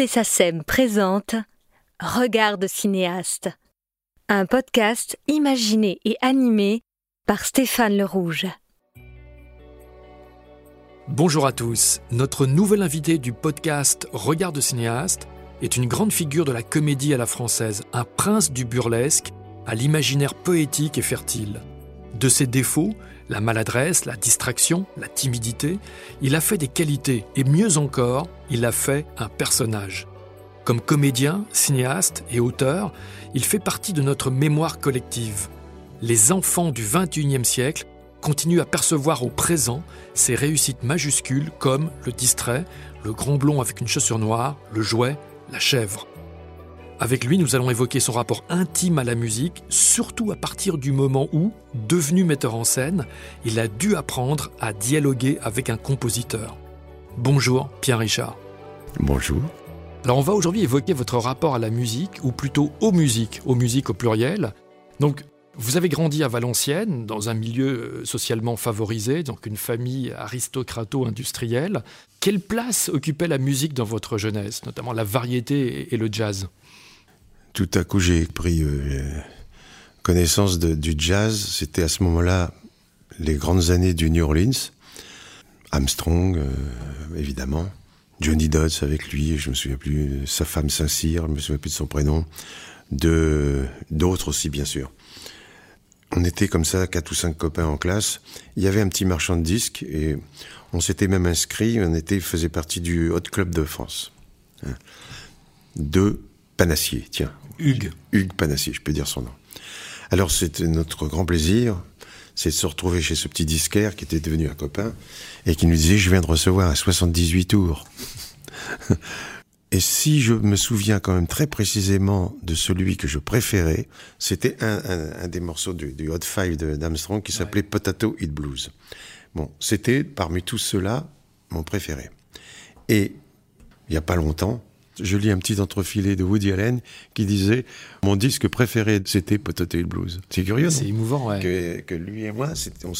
Musée SACEM présente Regard de cinéaste, un podcast imaginé et animé par Stéphane Le Rouge. Bonjour à tous. Notre nouvel invité du podcast Regard de cinéaste est une grande figure de la comédie à la française, un prince du burlesque à l'imaginaire poétique et fertile. De ses défauts, la maladresse, la distraction, la timidité, il a fait des qualités et mieux encore, il a fait un personnage. Comme comédien, cinéaste et auteur, il fait partie de notre mémoire collective. Les enfants du XXIe siècle continuent à percevoir au présent ses réussites majuscules comme le distrait, le grand blond avec une chaussure noire, le jouet, la chèvre. Avec lui, nous allons évoquer son rapport intime à la musique, surtout à partir du moment où, devenu metteur en scène, il a dû apprendre à dialoguer avec un compositeur. Bonjour Pierre Richard. Bonjour. Alors on va aujourd'hui évoquer votre rapport à la musique, ou plutôt aux musiques, aux musiques au pluriel. Donc vous avez grandi à Valenciennes, dans un milieu euh, socialement favorisé, donc une famille aristocrato-industrielle. Quelle place occupait la musique dans votre jeunesse, notamment la variété et le jazz? Tout à coup, j'ai pris euh, connaissance du jazz. C'était à ce moment-là les grandes années du New Orleans. Armstrong, euh, évidemment. Johnny Dodds avec lui, je me souviens plus, sa femme Saint-Cyr, je me souviens plus de son prénom. D'autres aussi, bien sûr. On était comme ça, quatre ou cinq copains en classe. Il y avait un petit marchand de disques et on s'était même inscrit, on était, faisait partie du Hot Club de France. Hein. De Panassier, tiens. Hugues. Hugues Panassier, je peux dire son nom. Alors c'était notre grand plaisir, c'est de se retrouver chez ce petit disquaire qui était devenu un copain et qui nous disait je viens de recevoir un 78 tours. et si je me souviens quand même très précisément de celui que je préférais, c'était un, des morceaux du, Hot Five d'Armstrong qui s'appelait Potato Hit Blues. Bon, c'était parmi tous ceux-là mon préféré. Et il n'y a pas longtemps, je lis un petit entrefilet de Woody Allen qui disait mon disque préféré c'était Potato Hill Blues. C'est curieux. C'est émouvant, ouais. Que, que, lui et moi, on,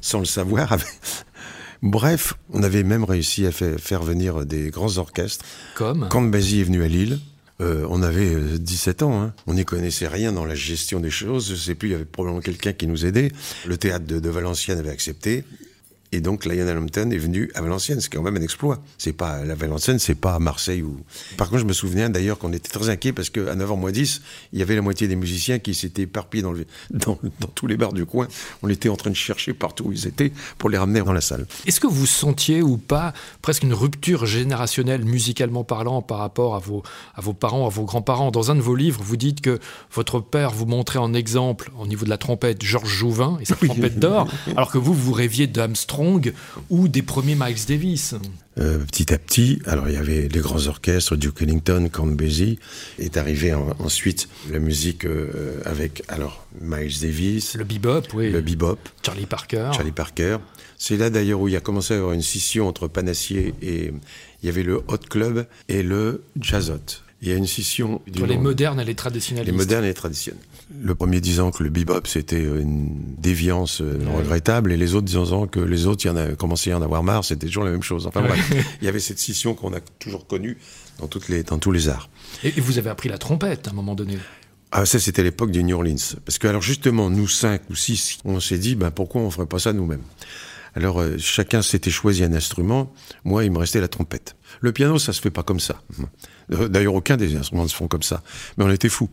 sans le savoir, Bref, on avait même réussi à faire, faire venir des grands orchestres. Comme Quand Basie est venu à Lille, euh, on avait 17 euh, ans, hein. on n'y connaissait rien dans la gestion des choses. Je sais plus, il y avait probablement quelqu'un qui nous aidait. Le théâtre de, de Valenciennes avait accepté. Et donc Lionel Hampton est venu à Valenciennes, ce qui est quand même un exploit. C'est pas la Valenciennes, c'est pas Marseille ou. Par contre, je me souviens d'ailleurs qu'on était très inquiets parce qu'à 9h moins 10, il y avait la moitié des musiciens qui s'étaient éparpillés dans, le... dans, dans, tous les bars du coin. On était en train de chercher partout où ils étaient pour les ramener dans la salle. Est-ce que vous sentiez ou pas presque une rupture générationnelle musicalement parlant par rapport à vos, à vos parents, à vos grands-parents? Dans un de vos livres, vous dites que votre père vous montrait en exemple au niveau de la trompette Georges Jouvin et sa trompette d'or, alors que vous, vous rêviez d'Armstrong ou des premiers Miles Davis. Euh, Petit à petit, alors il y avait les grands orchestres, Duke Ellington, Count Basie, est arrivé ensuite la musique euh, avec alors Miles Davis, le bebop, oui, le bebop, Charlie Parker, Charlie Parker. C'est là d'ailleurs où il y a commencé à y avoir une scission entre Panassier et il y avait le Hot Club et le Jazzot. Il y a une scission. Entre les modernes et les traditionnels. Les modernes et les traditionnels. Le premier disant que le bebop c'était une déviance euh, regrettable et les autres disant que les autres il y en a commencé à en avoir marre c'était toujours la même chose. Enfin bref il y avait cette scission qu'on a toujours connue dans toutes les dans tous les arts. Et, vous avez appris la trompette à un moment donné. Ah ça c'était l'époque du New Orleans. Parce que alors justement nous cinq ou six on s'est dit ben pourquoi on ferait pas ça nous-mêmes? Alors euh, chacun s'était choisi un instrument moi il me restait la trompette le piano ça se fait pas comme ça d'ailleurs aucun des instruments ne se font comme ça mais on était fous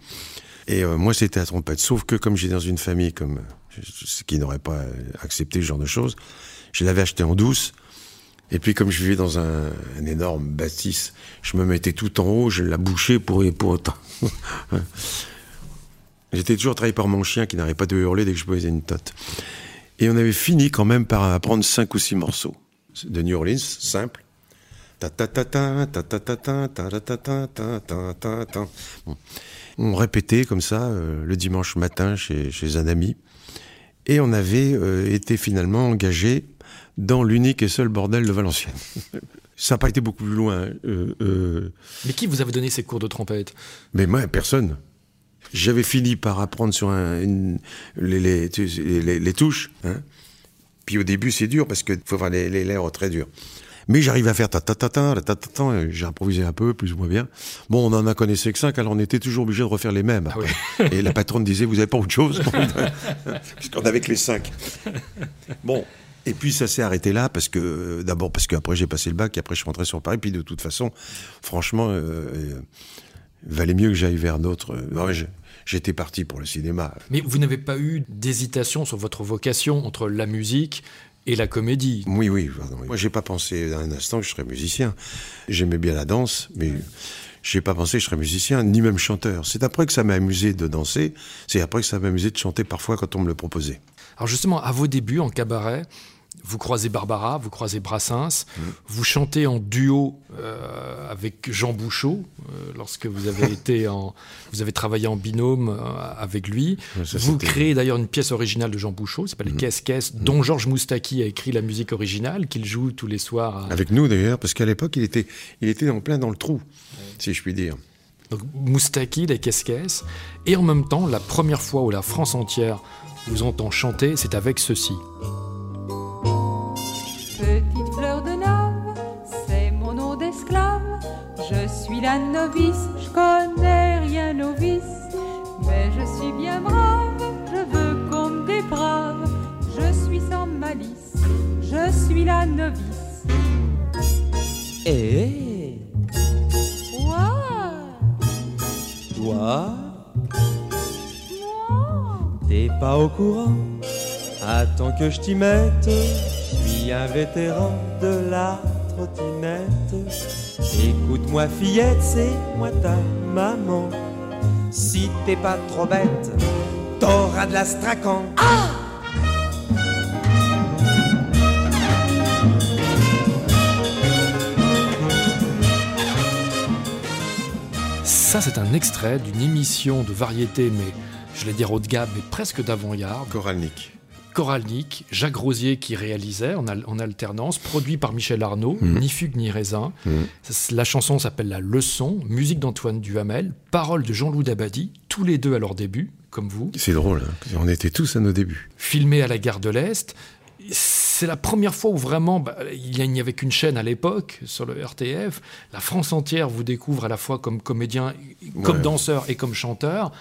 et euh, moi, c'était la trompette. Sauf que comme j'ai dans une famille comme ce qui n'aurait pas accepté ce genre de choses, je l'avais acheté en douce. Et puis comme je vivais dans un, énorme bâtisse, je me mettais tout en haut, je la bouchais pour pour autant. J'étais toujours travaillé par mon chien qui n'arrêtait pas de hurler dès que je posais une tote. Et on avait fini quand même par apprendre cinq ou six morceaux de New Orleans, simple. On répétait comme ça le dimanche matin chez, chez, un ami. Et on avait euh, été finalement engagé dans l'unique et seul bordel de Valenciennes. ça n'a pas été beaucoup plus loin. Euh, Mais qui vous avait donné ces cours de trompette Mais moi, personne. J'avais fini par apprendre sur les, les, touches. Hein. Puis au début, c'est dur parce qu'il faut avoir les, les lèvres très durs. Mais j'arrive à faire ta ta ta ta ta ta ta, j'ai improvisé un peu, plus ou moins bien. Bon, on en a connaissé que cinq, alors on était toujours obligé de refaire les mêmes. Ah oui. Et la patronne disait, vous avez pas autre chose? Puisqu'on avait que les cinq. Bon. Et puis ça s'est arrêté là parce que d'abord parce qu'après j'ai passé le bac et après je suis rentré sur Paris. Puis de toute façon, franchement, euh, euh, valait mieux que j'aille vers d'autres. euh, J'étais parti pour le cinéma. Mais vous n'avez pas eu d'hésitation sur votre vocation entre la musique et la comédie? Oui, oui. pardon. Moi, j'ai pas pensé un instant que je serais musicien. J'aimais bien la danse, mais j'ai pas pensé que je serais musicien, ni même chanteur. C'est après que ça m'a amusé de danser. C'est après que ça m'a amusé de chanter parfois quand on me le proposait. Alors justement, à vos débuts en cabaret, vous croisez Barbara, vous croisez Brassens, vous chantez en duo euh, avec Jean Bouchot euh, lorsque vous avez été en, vous avez travaillé en binôme euh, avec lui. Ça, vous créez d'ailleurs une pièce originale de Jean Bouchot, ça s'appelle Qu'est-ce qu'est-ce, dont Georges Moustaki a écrit la musique originale qu'il joue tous les soirs. à- Avec nous d'ailleurs, parce qu'à l'époque, il était, il était en plein dans le trou, si je puis dire. Donc Moustaki, les Qu'est-ce qu'est-ce, et en même temps, la première fois où la France entière vous entend chanter, c'est avec ceci. Novice, je connais rien novice. Mais je suis bien brave, je veux qu'on me débrave. Je suis sans malice, je suis la novice. Eh, Ouah, toi, moi, t'es pas au courant Attends que je t'y mette. Je suis un vétéran de la trottinette. Écoute-moi, fillette, c'est moi ta maman. Si t'es pas trop bête, t'auras de l'astracan. Ça, c'est un extrait d'une émission de variété, mais je vais dire haut de gamme, mais presque d'avant-garde. Coralnik. Coralnik, Jacques Rosier qui réalisait en, al- en alternance, produit par Michel Arnaud, Mhm. ni fugue ni raisin. Ça, La chanson s'appelle La Leçon, musique d'Antoine Duhamel, paroles de Jean-Loup Dabadi, tous les deux à leur début, comme vous, C'est drôle, hein. on était tous à nos débuts. filmé à la gare de l'Est. C'est la première fois où vraiment, bah, il n'y avait qu'une chaîne à l'époque sur le RTF. La France entière vous découvre à la fois comme comédien, comme Ouais. danseur et comme chanteur.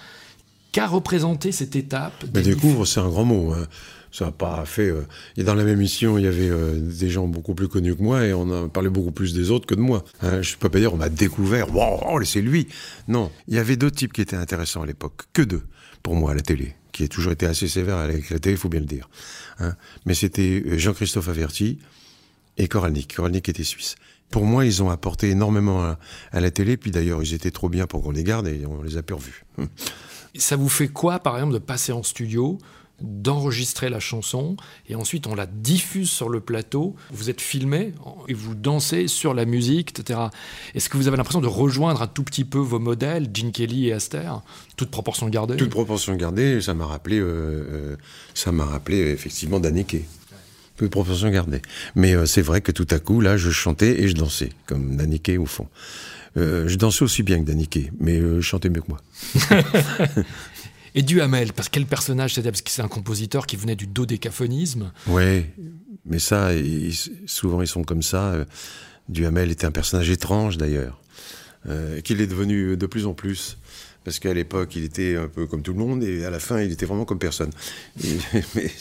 Qu'a représenté cette étape Mais des découvre, c'est un grand mot. hein. Ça n'a pas fait. euh, Et dans la même émission, il y avait euh, des gens beaucoup plus connus que moi et on en parlait beaucoup plus des autres que de moi. Hein, je ne peux pas dire on m'a découvert. Wow, oh, c'est lui. Non, il y avait deux types qui étaient intéressants à l'époque. Que deux pour moi à la télé, qui a toujours été assez sévère avec la télé, il faut bien le dire. hein. Mais c'était euh, Jean-Christophe Averti et Koralnik. Koralnik était suisse. Pour moi, ils ont apporté énormément à, à la télé. Puis d'ailleurs, ils étaient trop bien pour qu'on les garde et on les a plus revus. Ça vous fait quoi, par exemple, de passer en studio, d'enregistrer la chanson, et ensuite on la diffuse sur le plateau, vous êtes filmé, et vous dansez sur la musique, etc. Est-ce que vous avez l'impression de rejoindre un tout petit peu vos modèles, Gene Kelly et Aster, toute proportion gardée Toute proportion gardée, ça m'a rappelé, euh, euh, ça m'a rappelé effectivement Daniké. Toute proportion gardée. Mais euh, c'est vrai que tout à coup, là, je chantais et je dansais, comme Daniké au fond. Euh, je dansais aussi bien que Daniké, mais euh, je chantais mieux que moi. Et Duhamel, parce que quel personnage Parce que c'est un compositeur qui venait du dodécaphonisme. Ouais, mais ça, souvent ils sont comme ça. Duhamel était un personnage étrange d'ailleurs, euh, qu'il est devenu de plus en plus. Parce qu'à l'époque, il était un peu comme tout le monde, et à la fin, il était vraiment comme personne. Et- mais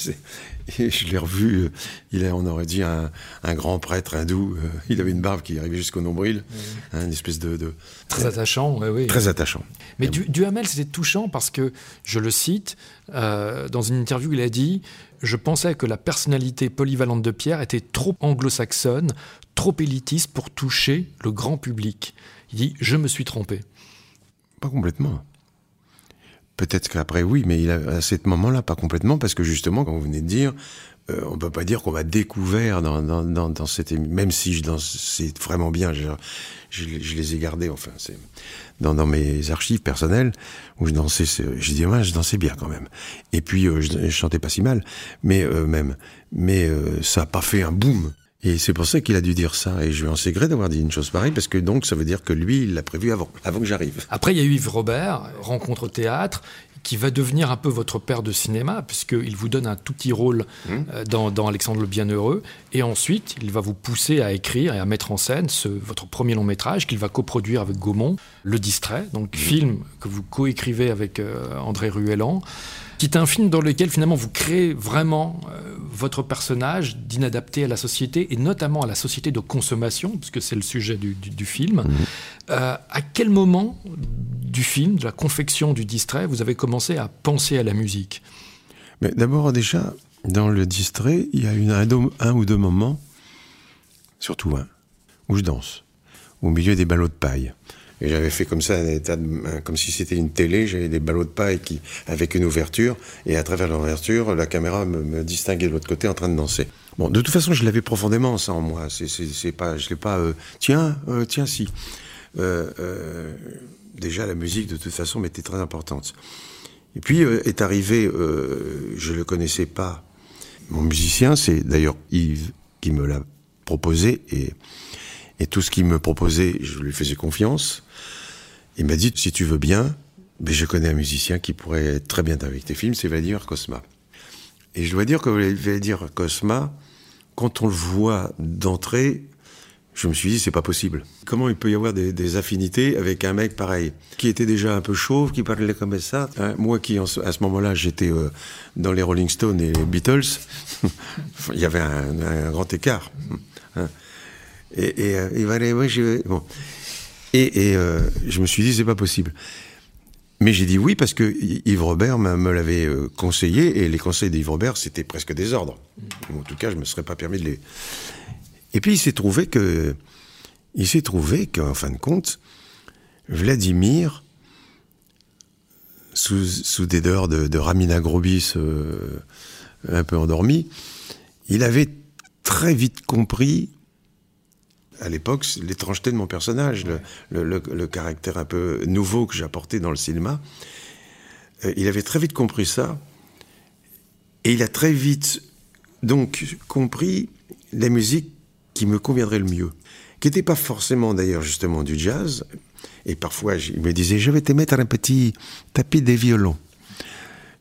et je l'ai revu, euh, il est, on aurait dit un, un grand prêtre hindou. euh, il avait une barbe qui arrivait jusqu'au nombril, hein, une espèce de, de- Très attachant, oui. très attachant. Mais du, Duhamel, c'était touchant parce que, je le cite, euh, dans une interview, il a dit Je pensais que la personnalité polyvalente de Pierre était trop anglo-saxonne, trop élitiste pour toucher le grand public. Il dit Je me suis trompé. Pas complètement. Peut-être qu'après, oui, mais il a, à ce moment-là, pas complètement, parce que justement, comme vous venez de dire, euh, on peut pas dire qu'on m'a découvert dans, dans, dans, dans cette même si je dansais vraiment bien, je, je, les- je ai gardés, enfin, c'est dans, dans mes archives personnelles où je dansais, c'est- j'ai dit, ouais, je dansais bien quand même. Et puis, euh, je, je chantais pas si mal, mais euh, même, mais euh, ça a pas fait un boom. Et c'est pour ça qu'il a dû dire ça. Et je lui en sais gré d'avoir dit une chose pareille, parce que donc ça veut dire que lui, il l'a prévu avant, avant que j'arrive. Après, il y a eu Yves Robert, rencontre au théâtre, qui va devenir un peu votre père de cinéma, puisqu'il vous donne un tout petit rôle Mmh. euh, dans, dans Alexandre le Bienheureux. Et ensuite, il va vous pousser à écrire et à mettre en scène ce, votre premier long métrage qu'il va coproduire avec Gaumont, Le Distrait, donc Mmh. film que vous coécrivez avec euh, André Ruellan, qui est un film dans lequel finalement vous créez vraiment euh, votre personnage d'inadapté à la société et notamment à la société de consommation, puisque c'est le sujet du, du- du film. Euh, à quel moment du film, de la confection du distrait, vous avez commencé à penser à la musique? Mais d'abord, déjà, dans le distrait, il y a une, un ou deux moments, surtout un, où je danse, au milieu des ballots de paille. Et j'avais fait comme ça comme si c'était une télé, j'avais des ballots de paille qui, avec une ouverture, et à travers l'ouverture, la caméra me, distinguait de l'autre côté en train de danser. Bon, de toute façon, je l'avais profondément, ça, en moi. C'est, pas, je l'ai pas, euh, tiens, euh, tiens, si. Euh, déjà, la musique, de toute façon, m'était très importante. Et puis est arrivé, je le connaissais pas, mon musicien, c'est d'ailleurs Yves qui me l'a proposé, et, et tout ce qu'il me proposait, je lui faisais confiance. Il m'a dit, si tu veux bien, mais je connais un musicien qui pourrait très bien avec tes films, c'est Vladimir Cosma. Et je dois dire que Vladimir Cosma, quand on le voit d'entrée, je me suis dit, c'est pas possible. Comment il peut y avoir des, affinités avec un mec pareil, qui était déjà un peu chauve, qui parlait comme ça hein, Moi qui, à ce moment-là, j'étais euh, dans les Rolling Stones et les Beatles, il y avait un, grand écart. hein? Et, et, va aller, ouais, je- bon. Et, et, euh, je me suis dit, c'est pas possible. Mais j'ai dit oui parce que Yves Robert me l'avait euh, conseillé et les conseils d'Yves Robert c'était presque des ordres. Ou en tout cas, je me serais pas permis de les. Et puis il s'est trouvé que, il s'est trouvé qu'en fin de compte, Vladimir, sous, sous des dehors de, de Ramina Grobis euh, un peu endormi, il avait très vite compris à l'époque l'étrangeté de mon personnage, le, caractère un peu nouveau que j'apportais dans le cinéma. Euh, il avait très vite compris ça. Et il a très vite donc compris la musique qui me conviendrait le mieux. Qui n'était pas forcément d'ailleurs justement du jazz. Et parfois il me disait je vais te mettre un petit tapis des violons.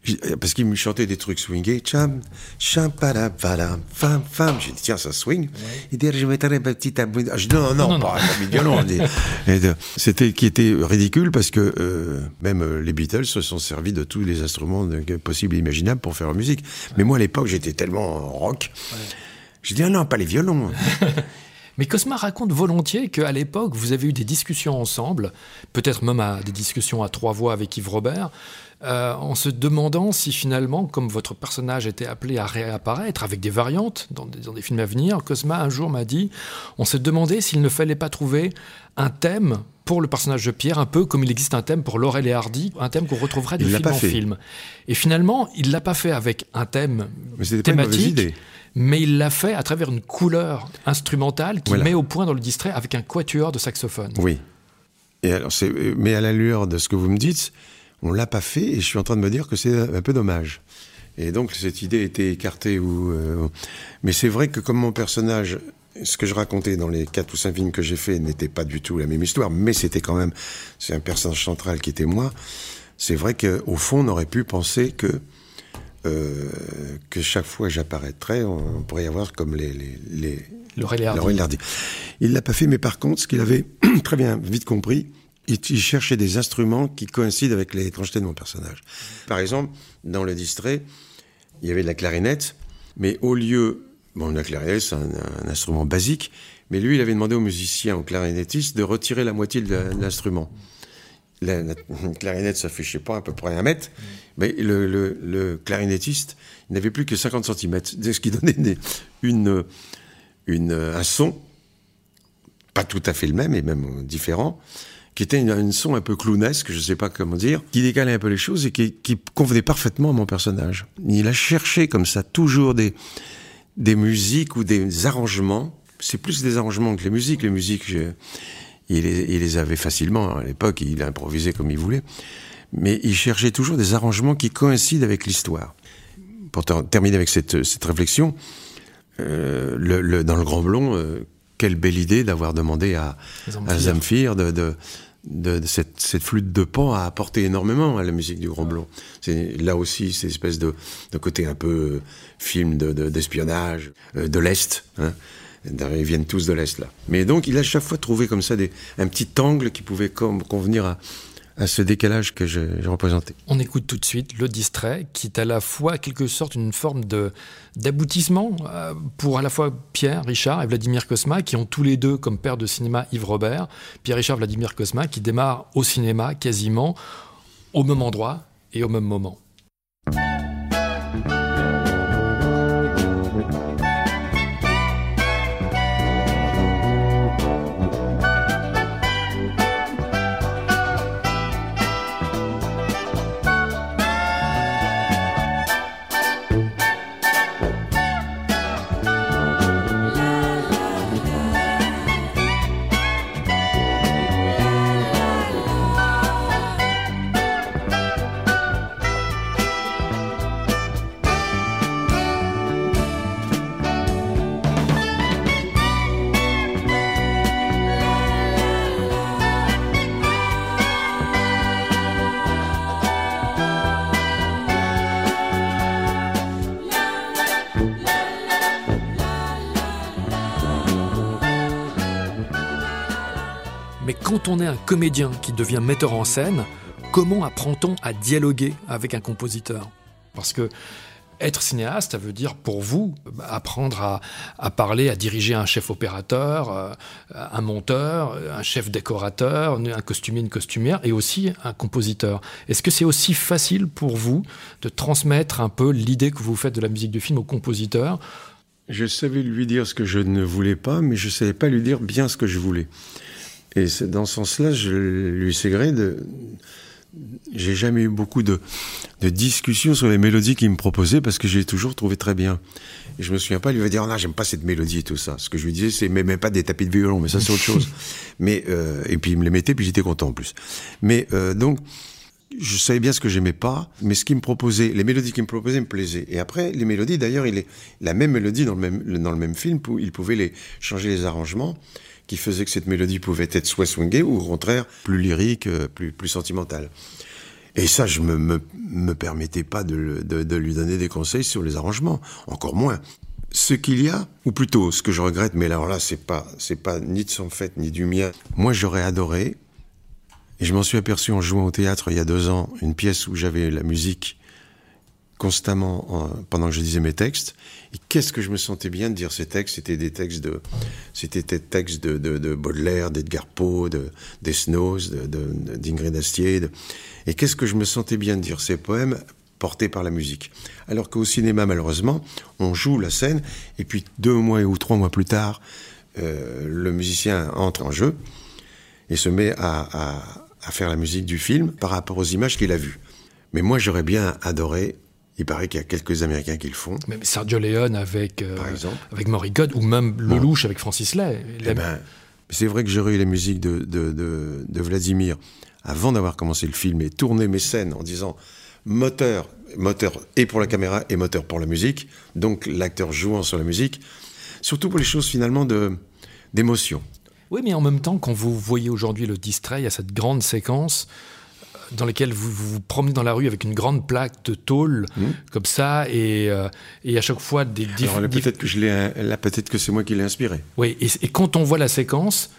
J- Parce qu'il me chantait des trucs swingés. Cham, cham, pada, pada, fam, fam. J'ai dit, tiens, ça swing. Il dit, je mettrai un petit tapis. Ah, je dis, non, non, Non, non. pas un tapis de violon. On dit. Et de- C'était qui était ridicule parce que euh, même euh, les Beatles se sont servis de tous les instruments possibles et imaginables pour faire leur musique. Mais moi, à l'époque, j'étais tellement rock. J'ai dit, ah non, pas les violons. Mais Cosma raconte volontiers qu'à l'époque, vous avez eu des discussions ensemble, peut-être même à, des discussions à trois voix avec Yves Robert, euh, en se demandant si finalement, comme votre personnage était appelé à réapparaître avec des variantes dans des, dans des films à venir, Cosma un jour m'a dit, on s'est demandé s'il ne fallait pas trouver un thème pour le personnage de Pierre, un peu comme il existe un thème pour Laurel et Hardy, un thème qu'on retrouverait de film pas en fait. film. Et finalement, il l'a pas fait avec un thème Mais thématique, mais il l'a fait à travers une couleur instrumentale qui Voilà. met au point dans le distrait avec un quatuor de saxophone. Oui. Et alors, mais à la lueur de ce que vous me dites, on l'a pas fait et je suis en train de me dire que c'est un peu dommage. Et donc cette idée était écartée. Ou, euh, mais c'est vrai que comme mon personnage, ce que je racontais dans les quatre ou cinq films que j'ai fait n'était pas du tout la même histoire, mais c'était quand même, c'est un personnage central qui était moi. C'est vrai qu'au fond, on aurait pu penser que euh, que chaque fois que j'apparaîtrais, on, on pourrait y avoir comme les, les, les, Laurel et Hardy. Laurel et Hardy. Il l'a pas fait, mais par contre, ce qu'il avait très bien vite compris, il, cherchait des instruments qui coïncident avec l'étrangeté de mon personnage. Par exemple, dans le distrait, il y avait de la clarinette, mais au lieu, bon, la clarinette, c'est un, instrument basique, mais lui, il avait demandé au musicien, au clarinettiste, de retirer la moitié de l'instrument. La, clarinette, ça fait, je sais pas, à peu près un mètre, mais le, clarinettiste, n'avait plus que 50 cm, ce qui donnait une, un son, pas tout à fait le même, et même différent, qui était une, un son un peu clownesque, je sais pas comment dire, qui décalait un peu les choses et qui, qui convenait parfaitement à mon personnage. Il a cherché comme ça toujours des, des musiques ou des arrangements. C'est plus des arrangements que les musiques. Les musiques, je- il, les, il les avait facilement. À l'époque, il improvisait comme il voulait. Mais il cherchait toujours des arrangements qui coïncident avec l'histoire. Pour ter- terminer avec cette, cette réflexion, euh, le, le- dans le Grand Blond, euh, quelle belle idée d'avoir demandé à, à Zamfir. De, de, de, de cette, cette, flûte de pan a apporté énormément à la musique du Grand Blond. C'est là aussi cette espèce de, de, côté un peu euh, film d'espionnage de, euh, de l'Est. Hein. Ils viennent tous de l'Est là. Mais donc il a chaque fois trouvé comme ça des, un petit angle qui pouvait comme, convenir à, à ce décalage que j'ai représenté. On écoute tout de suite le distrait, qui est à la fois quelque sorte une forme de d'aboutissement euh, pour à la fois Pierre Richard et Vladimir Kosma, qui ont tous les deux comme père de cinéma Yves Robert, Pierre Richard, Vladimir Kosma, qui démarre au cinéma quasiment au même endroit et au même moment. Quand on est un comédien qui devient metteur en scène, comment apprend-on à dialoguer avec un compositeur? Parce que être cinéaste, ça veut dire pour vous apprendre à, à parler, à diriger un chef opérateur, euh, un monteur, un chef décorateur, un costumier, une costumière et aussi un compositeur. Est-ce que c'est aussi facile pour vous de transmettre un peu l'idée que vous faites de la musique du film au compositeur? Je savais lui dire ce que je ne voulais pas, mais je ne savais pas lui dire bien ce que je voulais. Et dans ce sens-là, je lui sais gré de. J'ai jamais eu beaucoup de, de, discussions sur les mélodies qu'il me proposait parce que j'ai toujours trouvé très bien. Et je me souviens pas, il lui dire, non, j'aime pas cette mélodie et tout ça. Ce que je lui disais, c'est, mais même pas des tapis de violon, mais ça c'est autre chose. mais, euh, et puis il me les mettait, puis j'étais content en plus. Mais, euh, donc, je savais bien ce que j'aimais pas, mais ce qu'il me proposait, les mélodies qu'il me proposait me plaisaient. Et après, les mélodies, d'ailleurs, il est, la même mélodie dans le même, dans le même film, il pouvait les, changer les arrangements qui faisait que cette mélodie pouvait être soit swingée ou au contraire plus lyrique, plus, plus sentimentale. Et ça, je me, me, me permettais pas de, de, de, lui donner des conseils sur les arrangements, encore moins. Ce qu'il y a, ou plutôt ce que je regrette, mais alors là, c'est pas, c'est pas ni de son fait ni du mien. Moi, j'aurais adoré, et je m'en suis aperçu en jouant au théâtre il y a deux ans, une pièce où j'avais la musique constamment pendant que je disais mes textes. Et qu'est-ce que je me sentais bien de dire ces textes? C'était des textes de, c'était des textes de, de, de Baudelaire, d'Edgar Poe, de, des d'Ingrid de, Astier. et qu'est-ce que je me sentais bien de dire? Ces poèmes portés par la musique. Alors qu'au cinéma, malheureusement, on joue la scène et puis deux mois ou trois mois plus tard, euh, le musicien entre en jeu et se met à, à faire la musique du film par rapport aux images qu'il a vues. Mais moi, j'aurais bien adoré il paraît qu'il y a quelques Américains qui le font. Mais Sergio Leone avec, euh, avec Morricone, ou même Lelouch bon. avec Francis Lay. Eh ben, c'est vrai que j'aurais eu la musique de, de, de, de Vladimir avant d'avoir commencé le film et tourné mes scènes en disant moteur, moteur et pour la caméra et moteur pour la musique, donc l'acteur jouant sur la musique, surtout pour les choses finalement d'émotion. Oui, mais en même temps, quand vous voyez aujourd'hui le distrait, il y a cette grande séquence dans lesquels vous, vous, vous promenez dans la rue avec une grande plaque de tôle mmh. comme ça et, euh, et à chaque fois des Alors peut-être que je l'ai là peut-être que c'est moi qui l'ai inspiré. Oui et, et, quand on voit la séquence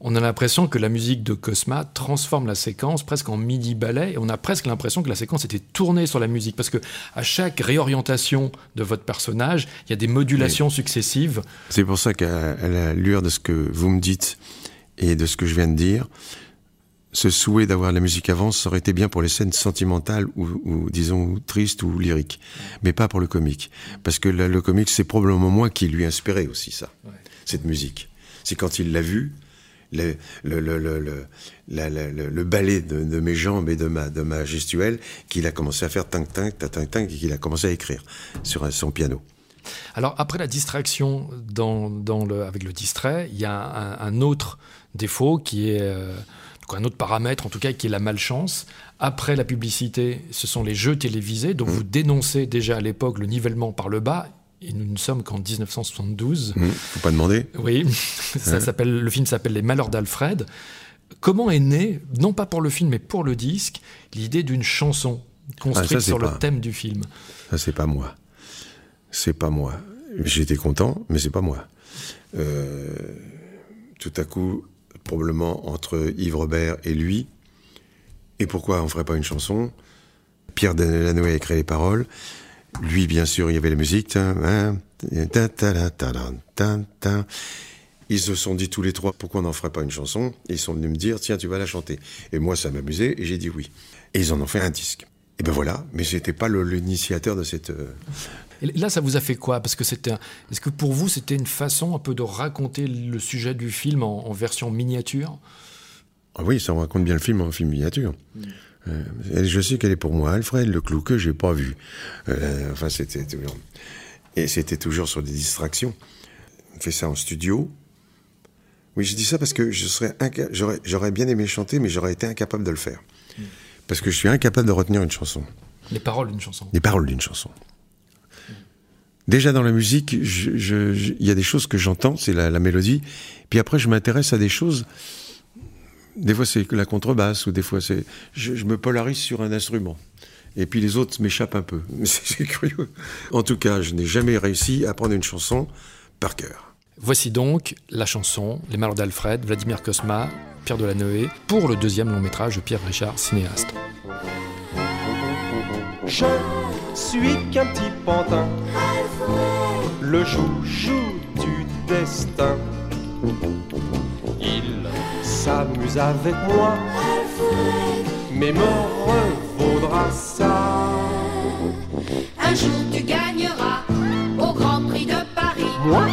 on a l'impression que la musique de Cosma transforme la séquence presque en midi ballet et on a presque l'impression que la séquence était tournée sur la musique parce que à chaque réorientation de votre personnage il y a des modulations Mais successives. C'est pour ça qu'à la lueur de ce que vous me dites et de ce que je viens de dire ce souhait d'avoir la musique avant, ça aurait été bien pour les scènes sentimentales ou, ou disons tristes ou lyriques, mais pas pour le comique, parce que le, le comique c'est probablement moi qui lui inspirait aussi ça, ouais. cette musique. C'est quand il l'a vu, le, le, le, le, le, ballet de, de, mes jambes et de ma, de ma gestuelle, qu'il a commencé à faire tink tink tink tink et qu'il a commencé à écrire sur son piano. Alors après la distraction dans, dans le, avec le distrait, il y a un, un autre défaut qui est euh, un autre paramètre en tout cas qui est la malchance. Après la publicité, ce sont les jeux télévisés, donc mmh. vous dénoncez déjà à l'époque le nivellement par le bas. Et nous ne sommes qu'en 1972. Mmh, faut pas demander. Oui, ça s'appelle, le film s'appelle Les Malheurs d'Alfred. Comment est née, non pas pour le film, mais pour le disque, l'idée d'une chanson construite Ah, ça, sur pas- le thème du film? Ça, c'est pas moi. C'est pas moi. J'étais content, mais c'est pas moi. Euh, tout à coup, probablement entre Yves Robert et lui. Et pourquoi on ferait pas une chanson? Pierre Delanoë a écrit les paroles. Lui, bien sûr, il y avait la musique. Ils se sont dit tous les trois, pourquoi on n'en ferait pas une chanson? Ils sont venus me dire, tiens, tu vas la chanter. Et moi, ça m'amusait, et j'ai dit oui. Et ils en ont fait un disque. Et ben voilà, mais j'étais pas l'initiateur de cette... euh, Et là, ça vous a fait quoi? Parce que c'était, est-ce que pour vous, c'était une façon un peu de raconter le sujet du film en, en version miniature? Ah oui, ça raconte bien le film en film miniature. Euh, elle- je sais qu'elle est pour moi, Alfred, le clou que j'ai pas vu. Euh, enfin, c'était toujours... Et c'était toujours sur des distractions. On fait ça en studio. Oui, je dis ça parce que je serais inca- j'aurais, j'aurais bien aimé chanter, mais j'aurais été incapable de le faire. Parce que je suis incapable de retenir une chanson, Les paroles d'une chanson. les paroles d'une chanson. Déjà dans la musique, je- je- je- il y a des choses que j'entends, c'est la, la mélodie. Puis après, je m'intéresse à des choses. Des fois, c'est la contrebasse, ou des fois, c'est. Je, je me polarise sur un instrument. Et puis les autres m'échappent un peu. C'est curieux. En tout cas, je n'ai jamais réussi à prendre une chanson par cœur. Voici donc la chanson Les Malheurs d'Alfred, Vladimir Kosma, Pierre Delanoë, pour le deuxième long métrage de Pierre Richard, cinéaste. Je suis qu'un petit pantin, le chouchou du destin. Il s'amuse avec moi, mais me revaudra ça. Un jour tu gagneras au Grand Prix de Paris. Moi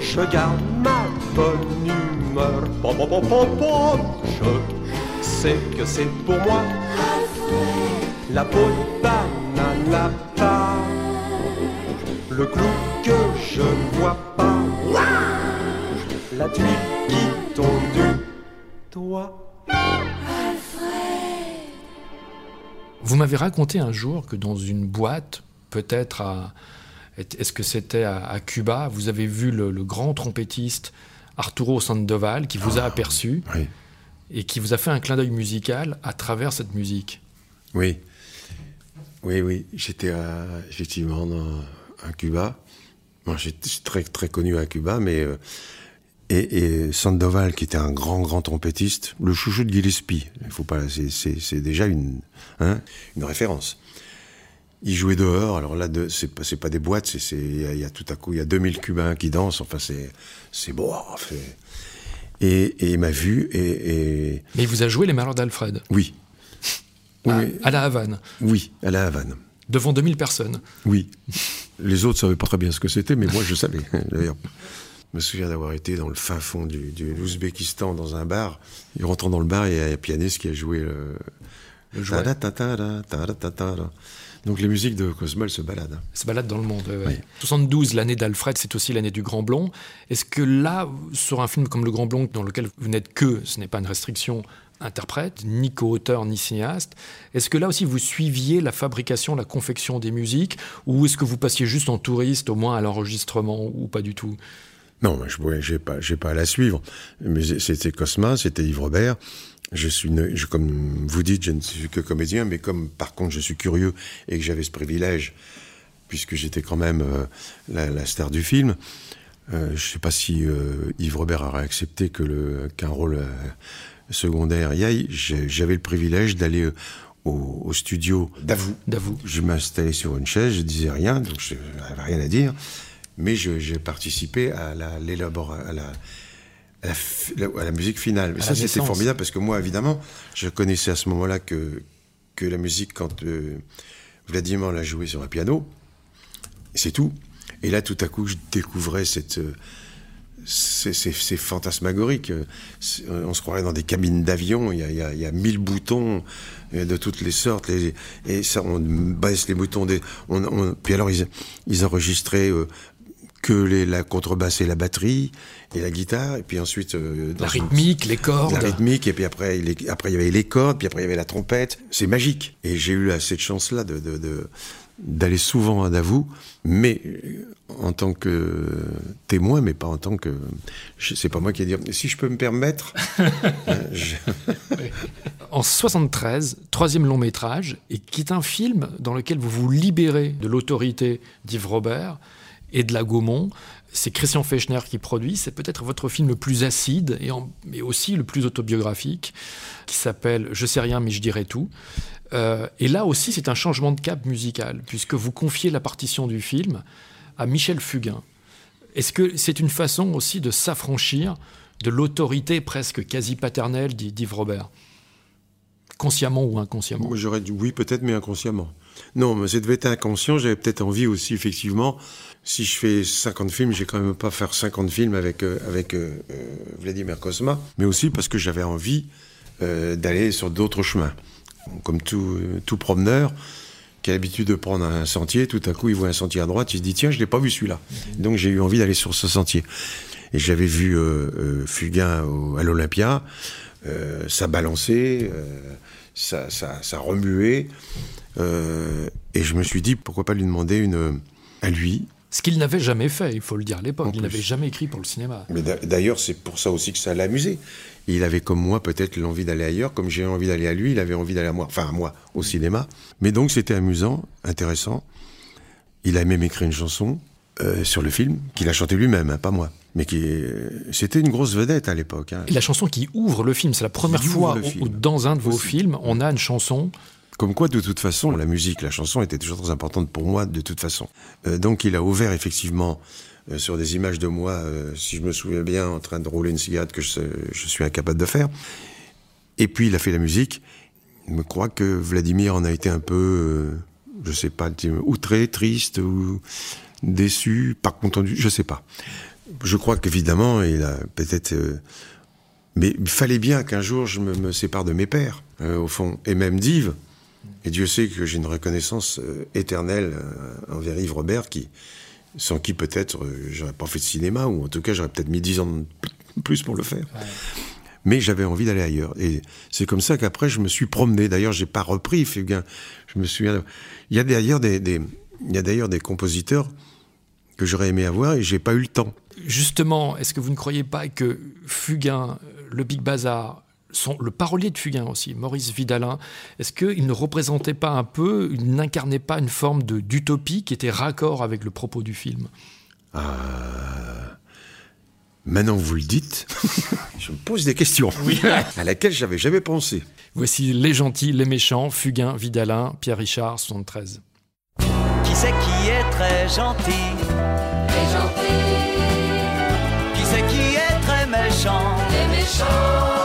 je garde ma bonne humeur. Pom, pom, pom, pom. Je sais que c'est pour moi la peau de banane, la part. Le clou que je ne vois pas, la tuile qui tombe du toit. Vous m'avez raconté un jour que dans une boîte, peut-être à. Est-ce que c'était à, à Cuba? Vous avez vu le, le grand trompettiste Arturo Sandoval qui vous a aperçu Oui. et qui vous a fait un clin d'œil musical à travers cette musique. Oui. Oui, oui. J'étais effectivement à Cuba. Moi, j'étais très, très connu à Cuba, mais. euh, et, et Sandoval, qui était un grand, grand trompettiste, le chouchou de Gillespie. Il faut pas. C'est déjà une, hein, une référence. Il jouait dehors. Alors là, de, c'est, pas, des boîtes. C'est, il y, a- il y a tout à coup, il y a 2000 Cubains qui dansent. Enfin, c'est, c'est beau. Et, et il m'a vu. Et, et Mais il vous a joué Les Malheurs d'Alfred oui. À, oui, à la Havane, oui, à la Havane. devant 2000 personnes. Oui. Les autres savaient pas très bien ce que c'était, mais moi je savais. D'ailleurs, je me souviens d'avoir été dans le fin fond du, du l'Ouzbékistan dans un bar. Et rentrant dans le bar, il y a un pianiste qui a joué le. Le. Donc les musiques de Cosmol se baladent. se balade dans le monde. ouais, ouais. Oui. 72, l'année d'Alfred, c'est aussi l'année du Grand Blond. Est-ce que là, sur un film comme Le Grand Blond, dans lequel vous n'êtes que, ce n'est pas une restriction, interprète, ni co-auteur, ni cinéaste, est-ce que là aussi vous suiviez la fabrication, la confection des musiques, ou est-ce que vous passiez juste en touriste, au moins à l'enregistrement, ou pas du tout? Non, je n'ai pas, pas à la suivre. Mais c'était Cosma, c'était Yves Robert. Je suis, ne- je, comme vous dites, je ne suis que comédien, mais comme par contre je suis curieux et que j'avais ce privilège, puisque j'étais quand même euh, la, la star du film, euh, je ne sais pas si euh, Yves Robert aurait accepté que le, qu'un rôle euh, secondaire y aille. J'avais le privilège d'aller euh, au, au studio d'Avoue. D'avoue. Je m'installais sur une chaise, je disais rien, donc je n'avais rien à dire. Mais j'ai participé à la, l'élabora- à la, à la, fi- à la musique finale. À ça, c'était formidable parce que moi, évidemment, je connaissais à ce moment-là que, que la musique, quand euh, Vladimir l'a joué sur un piano, c'est tout. Et là, tout à coup, je découvrais cette. euh, C'est fantasmagorique. C'est- On se croirait dans des cabines d'avion. Il y a, il y a- mille boutons euh, de toutes les sortes. les- et ça, on baisse les boutons. Des, on, on- puis alors, ils, ils enregistraient euh, que les, la contrebasse et la batterie et la guitare, et puis ensuite euh, dans La une- rythmique, les cordes. la rythmique, et puis après, les- après il y avait les cordes, puis après il y avait la trompette. C'est magique. Et j'ai eu cette chance-là de, d'aller souvent à Davout, mais en tant que témoin, mais pas en tant que. C'est pas moi qui ai dit. Si je peux me permettre. hein, je- En 73, troisième long métrage, et qui est un film dans lequel vous vous libérez de l'autorité d'Yves Robert et de la Gaumont. C'est Christian Fechner qui produit. C'est peut-être votre film le plus acide et, aussi le plus autobiographique, qui s'appelle Je sais rien, mais je dirai tout. Euh, et là aussi, c'est un changement de cap musical, puisque vous confiez la partition du film à Michel Fugain. Est-ce que c'est une façon aussi de s'affranchir de l'autorité presque quasi paternelle d'Y- d'Yves Robert? Consciemment ou inconsciemment? J'aurais dit oui, peut-être, mais inconsciemment. Non, mais ça devait être inconscient. J'avais peut-être envie aussi, effectivement. Si je fais 50 films, j'ai quand même pas faire 50 films avec, euh, avec euh, euh, Vladimir Kosma, mais aussi parce que j'avais envie euh, d'aller sur d'autres chemins. Comme tout, promeneur qui a l'habitude de prendre un sentier, tout à coup, il voit un sentier à droite, il se dit tiens, je l'ai pas vu celui-là. Donc j'ai eu envie d'aller sur ce sentier. Et j'avais vu Fugain à l'Olympia, ça balançait, ça, ça, ça remuait. Euh, et je me suis dit, pourquoi pas lui demander une, à lui. Ce qu'il n'avait jamais fait, il faut le dire à l'époque. Il n'avait jamais écrit pour le cinéma. Mais d'a- d'ailleurs, c'est pour ça aussi que ça l'a amusé. Il avait comme moi peut-être l'envie d'aller ailleurs, comme j'ai envie d'aller à lui, il avait envie d'aller à moi, enfin à moi, au cinéma. Mais donc c'était amusant, intéressant. Il a même écrit une chanson euh, sur le film, qu'il a chanté lui-même, hein, pas moi. Mais qui euh, c'était une grosse vedette à l'époque. hein. Et la chanson qui ouvre le film, c'est la première fois où, dans un de vos Aussi. films, on a une chanson. Comme quoi, de toute façon, la musique, la chanson était toujours très importante pour moi, de toute façon. Euh, donc, il a ouvert effectivement euh, sur des images de moi, euh, si je me souviens bien, en train de rouler une cigarette que je, suis incapable de faire. Et puis, il a fait la musique. Je crois que Vladimir en a été un peu, je sais pas, outré, triste ou déçu, pas content, je sais pas. Je crois qu'évidemment, il a peut-être. mais il fallait bien qu'un jour je me, me sépare de mes pères, au fond, et même d'Yves. Et Dieu sait que j'ai une reconnaissance euh, éternelle euh, envers Yves Robert, qui, sans qui peut-être euh, j'aurais pas fait de cinéma, ou en tout cas j'aurais peut-être mis dix ans de plus pour le faire. Mais j'avais envie d'aller ailleurs. Et c'est comme ça qu'après je me suis promené. D'ailleurs, j'ai pas repris Fugain. Je me souviens. Il y a d'ailleurs des, des- il y a d'ailleurs des compositeurs que j'aurais aimé avoir et j'ai pas eu le temps. Justement, est-ce que vous ne croyez pas que Fugain, le Big Bazar, son- le parolier de Fugain aussi, Maurice Vidalin, est-ce qu'il ne représentait pas un peu, il n'incarnait pas une forme de- d'utopie qui était raccord avec le propos du film? Maintenant que vous le dites, je me pose des questions à laquelle j'avais jamais pensé. Voici Les Gentils, Les Méchants, Fugain, Vidalin, Pierre Richard, 73. Qui c'est qui est très gentil? Les gentils, Qui c'est qui est très méchant? Les méchants,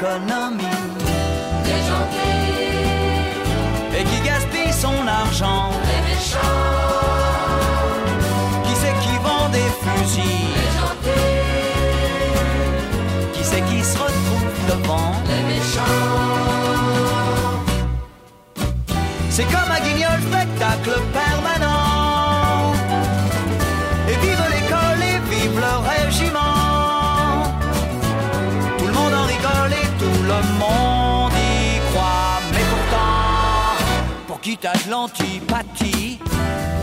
les gentils, Et qui gaspille son argent. Les méchants, Qui c'est qui vend des fusils. Les gentils, Qui c'est qui se retrouve devant. Les méchants, C'est comme un guignol spectacle permanent. Qui t'as de l'antipathie,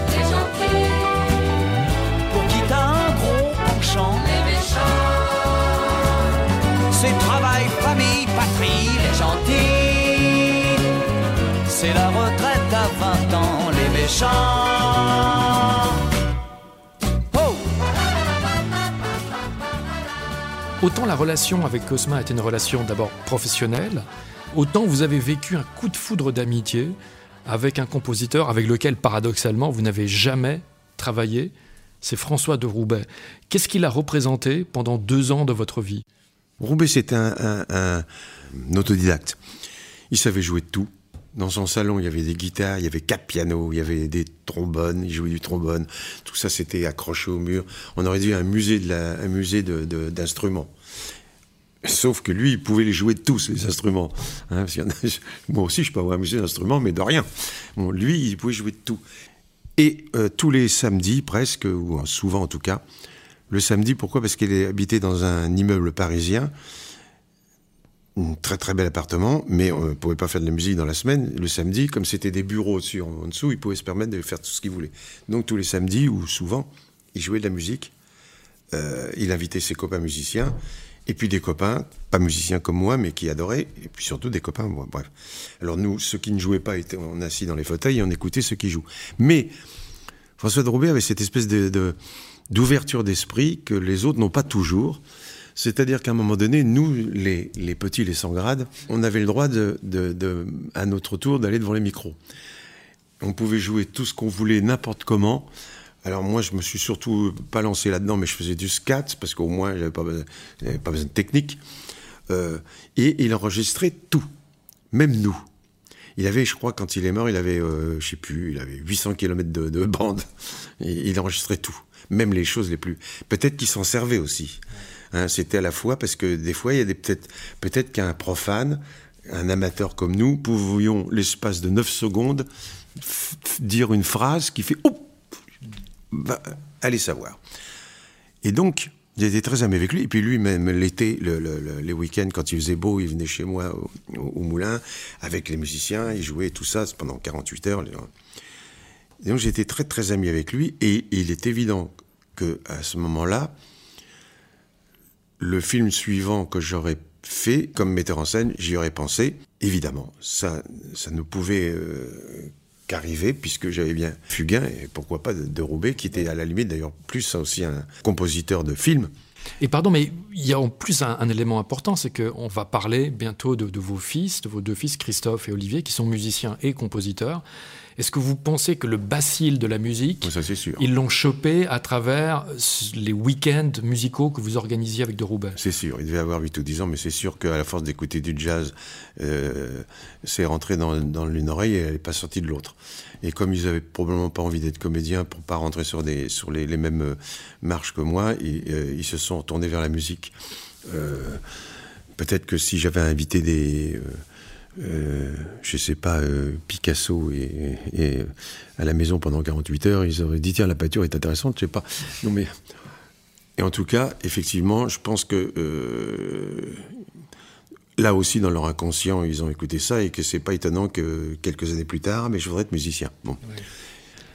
les gentils, pour qui t'as un gros penchant, les méchants, c'est travail, famille, patrie, les gentils. C'est la retraite à 20 ans, les méchants. Oh! Autant la relation avec Cosma était une relation d'abord professionnelle, autant vous avez vécu un coup de foudre d'amitié avec un compositeur avec lequel, paradoxalement, vous n'avez jamais travaillé. C'est François de Roubaix. Qu'est-ce qu'il a représenté pendant deux ans de votre vie? Roubaix, c'était un, un- un- autodidacte. Il savait jouer de tout. Dans son salon, il y avait des guitares, il y avait quatre pianos, il y avait des trombones, il jouait du trombone. Tout ça, c'était accroché au mur. On aurait dit un musée d'instruments. Sauf que lui, il pouvait les jouer tous, les instruments. Hein, moi aussi, je peux avoir amusé d'instruments, mais de rien. Lui, il pouvait jouer de tout. Et euh, tous les samedis, presque, ou euh, souvent en tout cas, le samedi, pourquoi? Parce qu'il est habité dans un immeuble parisien, un très très bel appartement, mais on ne pouvait pas faire de la musique dans la semaine. Le samedi, comme c'était des bureaux au-dessus, en, en dessous, il pouvait se permettre de faire tout ce qu'il voulait. Donc tous les samedis, ou souvent, il jouait de la musique. Euh, il invitait ses copains musiciens, et puis des copains, pas musiciens comme moi, mais qui adoraient, et puis surtout des copains, bref. Alors nous, ceux qui ne jouaient pas, étaient, on assis dans les fauteuils et on écoutait ceux qui jouent. Mais François de avait cette espèce de, d'ouverture d'esprit que les autres n'ont pas toujours. C'est-à-dire qu'à un moment donné, nous, les, les petits, les sans grades, on avait le droit, de, de- de- à notre tour, d'aller devant les micros. On pouvait jouer tout ce qu'on voulait, n'importe comment. Alors moi, je me suis surtout pas lancé là-dedans, mais je faisais du scat, parce qu'au moins, j'avais pas, pas besoin de technique. Euh, et il enregistrait tout, même nous. Il avait, je crois, quand il est mort, il avait, euh, je sais plus, il avait 800 km de, de bande. Il enregistrait tout, même les choses les plus. Peut-être qu'il s'en servait aussi. Hein, C'était à la fois parce que des fois, il y a peut-être, peut-être qu'un profane, un amateur comme nous, pouvions l'espace de 9 secondes dire une phrase qui fait, oh, va, allez savoir. Et donc, j'étais très ami avec lui. Et puis lui, même l'été, le- le- le- les week-ends, quand il faisait beau, il venait chez moi au, moulin avec les musiciens. Il jouait tout ça pendant 48 heures. Et donc j'étais très très ami avec lui. Et il est évident que à ce moment-là, le film suivant que j'aurais fait comme metteur en scène, j'y aurais pensé. Évidemment, ça, ça ne pouvait euh, qu'arriver puisque j'avais bien Fugain et pourquoi pas Roubaix, qui était à la limite d'ailleurs plus aussi un compositeur de films. Et pardon, mais il y a en plus un, élément important, c'est qu'on va parler bientôt de vos fils, de vos deux fils, Christophe et Olivier, qui sont musiciens et compositeurs. Est-ce que vous pensez que le bacille de la musique, Ça c'est sûr. ils l'ont chopé à travers les week-ends musicaux que vous organisiez avec de Roubaix? C'est sûr, il devait avoir 8 ou 10 ans, mais c'est sûr qu'à la force d'écouter du jazz, euh, c'est rentré dans, dans l'une oreille et elle n'est pas sortie de l'autre. Et comme ils avaient probablement pas envie d'être comédiens pour pas rentrer sur, des, sur les, les mêmes euh, marches que moi, ils, euh, ils se sont tournés vers la musique. Euh, Peut-être que si j'avais invité des... euh, je sais pas, euh, Picasso et, et à la maison pendant 48 heures, ils auraient dit tiens la peinture est intéressante, je sais pas. Non mais et en tout cas, effectivement, je pense que euh, là aussi, dans leur inconscient, ils ont écouté ça et que c'est pas étonnant que quelques années plus tard, mais je voudrais être musicien. Bon.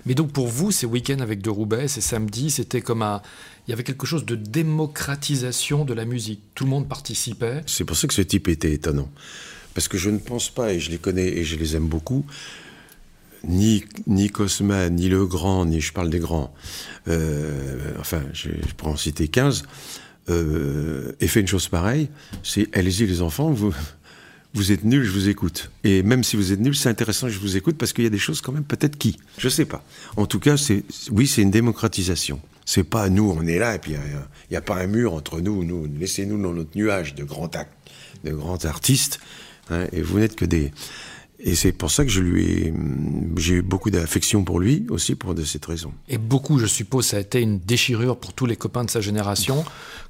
Mais donc pour vous, ces week-ends avec de Roubaix, ces samedis, c'était comme un... Il y avait quelque chose de démocratisation de la musique. Tout le monde participait. C'est pour ça que ce type était étonnant. Parce que je ne pense pas, et je les connais et je les aime beaucoup, ni, ni Cosma, ni Le Grand, ni je parle des grands, euh, enfin, je, je pourrais en citer 15, euh, et fait une chose pareille, c'est allez-y les enfants, vous, vous êtes nuls, je vous écoute. Et même si vous êtes nuls, c'est intéressant je vous écoute parce qu'il y a des choses quand même peut-être qui. Je sais pas. En tout cas, c'est oui, c'est une démocratisation. C'est pas nous, on est là et puis il n'y a, pas un mur entre nous. Nous, laissez-nous dans notre nuage de grands actes, de grands artistes. Hein, et vous n'êtes que des. Et c'est pour ça que je lui ai, j'ai eu beaucoup d'affection pour lui aussi pour de cette raison. Et beaucoup, je suppose, ça a été une déchirure pour tous les copains de sa génération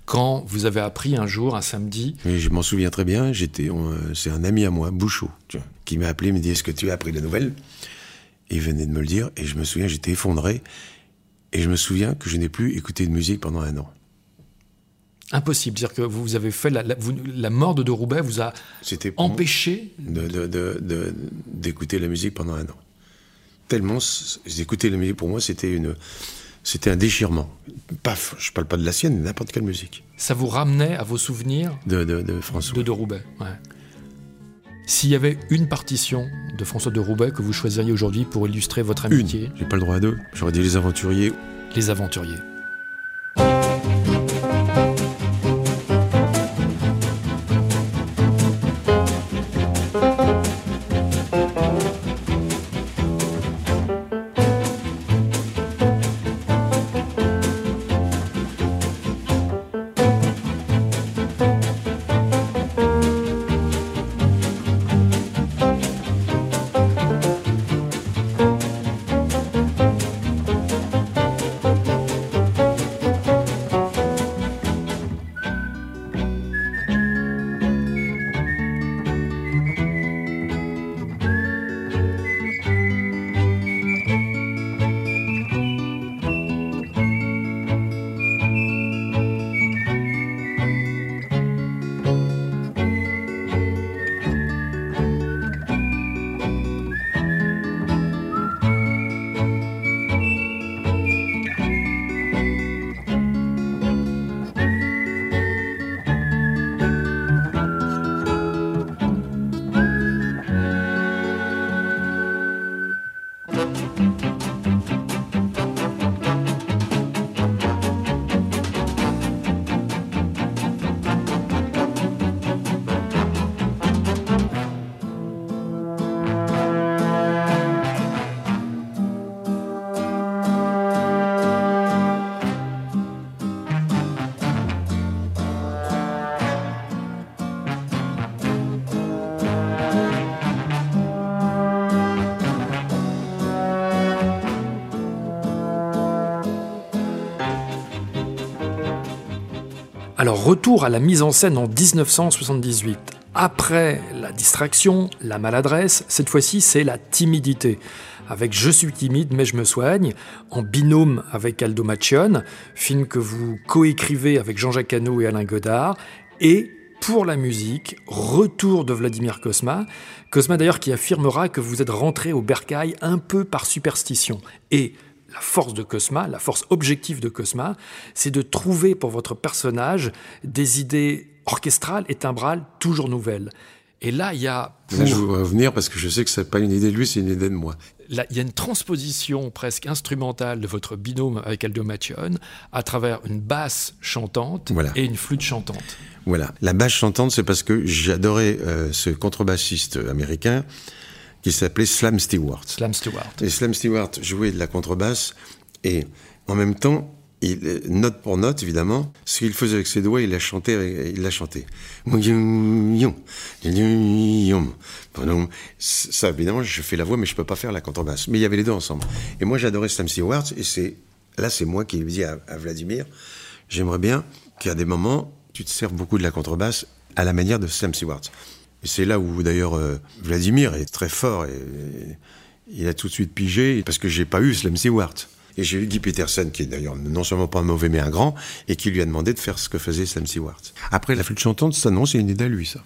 quand vous avez appris un jour, un samedi, Et je m'en souviens très bien. J'étais, c'est un ami à moi, Bouchot, qui m'a appelé, me dit est-ce que tu as appris la nouvelle Et il venait de me le dire, et je me souviens, j'étais effondré, et je me souviens que je n'ai plus écouté de musique pendant un an. Impossible. C'est-à-dire que vous avez fait la, la- vous- la mort de de Roubaix vous a empêché. de- de- d'écouter la musique pendant un an. Tellement, d'écouter la musique pour moi, c'était une, c'était un déchirement. Paf, je parle pas de la sienne, n'importe quelle musique Ça vous ramenait à vos souvenirs de, de, de François. de de Roubaix. ouais. S'il y avait une partition de François de Roubaix que vous choisiriez aujourd'hui pour illustrer votre amitié, J'ai pas le droit à deux. J'aurais dit les aventuriers. Les Aventuriers. Retour à la mise en scène en 1978. Après la distraction, la maladresse, cette fois-ci c'est la timidité. Avec Je suis timide mais je me soigne, en binôme avec Aldo Macion, film que vous coécrivez avec Jean-Jacques Hano et Alain Godard, et pour la musique, retour de Vladimir Kosma. Kosma d'ailleurs qui affirmera que vous êtes rentré au bercail un peu par superstition. Et la force de Cosma, la force objective de Cosma, c'est de trouver pour votre personnage des idées orchestrales et timbrales toujours nouvelles. Et là, il y a. Là, je veux revenir parce que je sais que c'est pas une idée de lui, c'est une idée de moi. Là, il y a une transposition presque instrumentale de votre binôme avec Aldo à travers une basse chantante Voilà. et une flûte chantante. Voilà. La basse chantante, c'est parce que j'adorais euh, ce contrebassiste américain qui s'appelait Slam Stewart. Slam Stewart. Et Slam Stewart jouait de la contrebasse et en même temps, il, euh, note pour note évidemment, ce qu'il faisait avec ses doigts, il l'a chanté, avec- il l'a chanté. Ça évidemment, je fais la voix, mais je peux pas faire la contrebasse. Mais il y avait les deux ensemble. Et moi, j'adorais Slam Stewart et c'est là, c'est moi qui lui dis à, à Vladimir, j'aimerais bien qu'à des moments, tu te sers beaucoup de la contrebasse à la manière de Slam Stewart. Et c'est là où d'ailleurs euh, Vladimir est très fort et, il a tout de suite pigé parce que j'ai pas eu Slam Stewart. Et j'ai eu Guy Peterson, qui est d'ailleurs non seulement pas un mauvais mais un grand, et qui lui a demandé de faire ce que faisait Slam Stewart. Après, la flûte chantante, ça non, c'est une idée à lui, ça.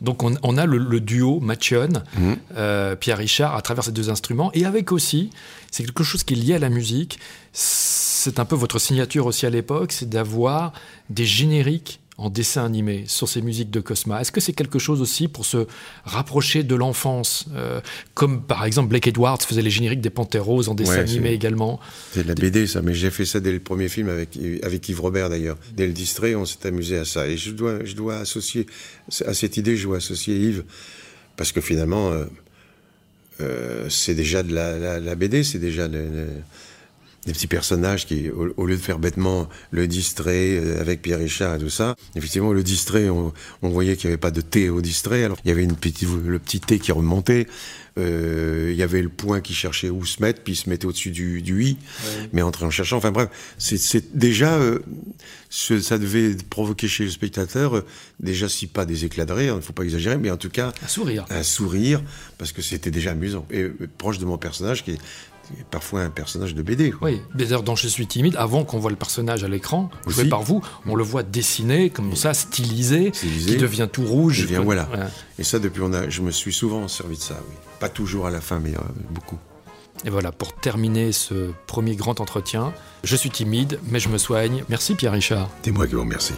Donc on, on a le, le duo Macion, Mhm. euh, Pierre Richard à travers ces deux instruments et avec aussi, c'est quelque chose qui est lié à la musique. C'est un peu votre signature aussi à l'époque, c'est d'avoir des génériques en dessin animé sur ces musiques de Cosma. Est-ce que c'est quelque chose aussi pour se rapprocher de l'enfance, euh, comme par exemple Blake Edwards faisait les génériques des Panthères Roses en dessin Ouais, animé également? C'est de la BD, ça, mais j'ai fait ça dès le premier film avec, avec Yves Robert, d'ailleurs. Dès le distrait, on s'est amusé à ça. Et je dois, je dois associer, à cette idée, je dois associer Yves, parce que finalement, euh, euh, c'est déjà de la, la- la BD, c'est déjà le- des petits personnages qui, au, au lieu de faire bêtement le distrait euh, avec Pierre Richard et tout ça, effectivement, le distrait, on, on voyait qu'il n'y avait pas de T au distrait. Alors, il y avait une petite, le petit T qui remontait. Euh, il y avait le point qui cherchait où se mettre, puis il se mettait au-dessus du, du i, mais en cherchant. Enfin bref, c'est- déjà, euh, ce- ça devait provoquer chez le spectateur, euh, déjà si pas des éclats de rire, il ne faut pas exagérer, mais en tout cas Un sourire. un sourire, parce que c'était déjà amusant. Et proche de mon personnage, qui est, parfois un personnage de BD. quoi. Oui, d'ailleurs dans Je suis timide, avant qu'on voit le personnage à l'écran, joué par vous, on le voit dessiné comme ça, stylisé, Stylisé. qui devient tout rouge. Je viens, voilà. Voilà. Et ça, depuis, on a, je me suis souvent servi de ça, oui. Pas toujours à la fin, mais euh, beaucoup. Et voilà, pour terminer ce premier grand entretien, je suis timide, mais je me soigne. Merci Pierre Richard. C'est moi qui vous remercie.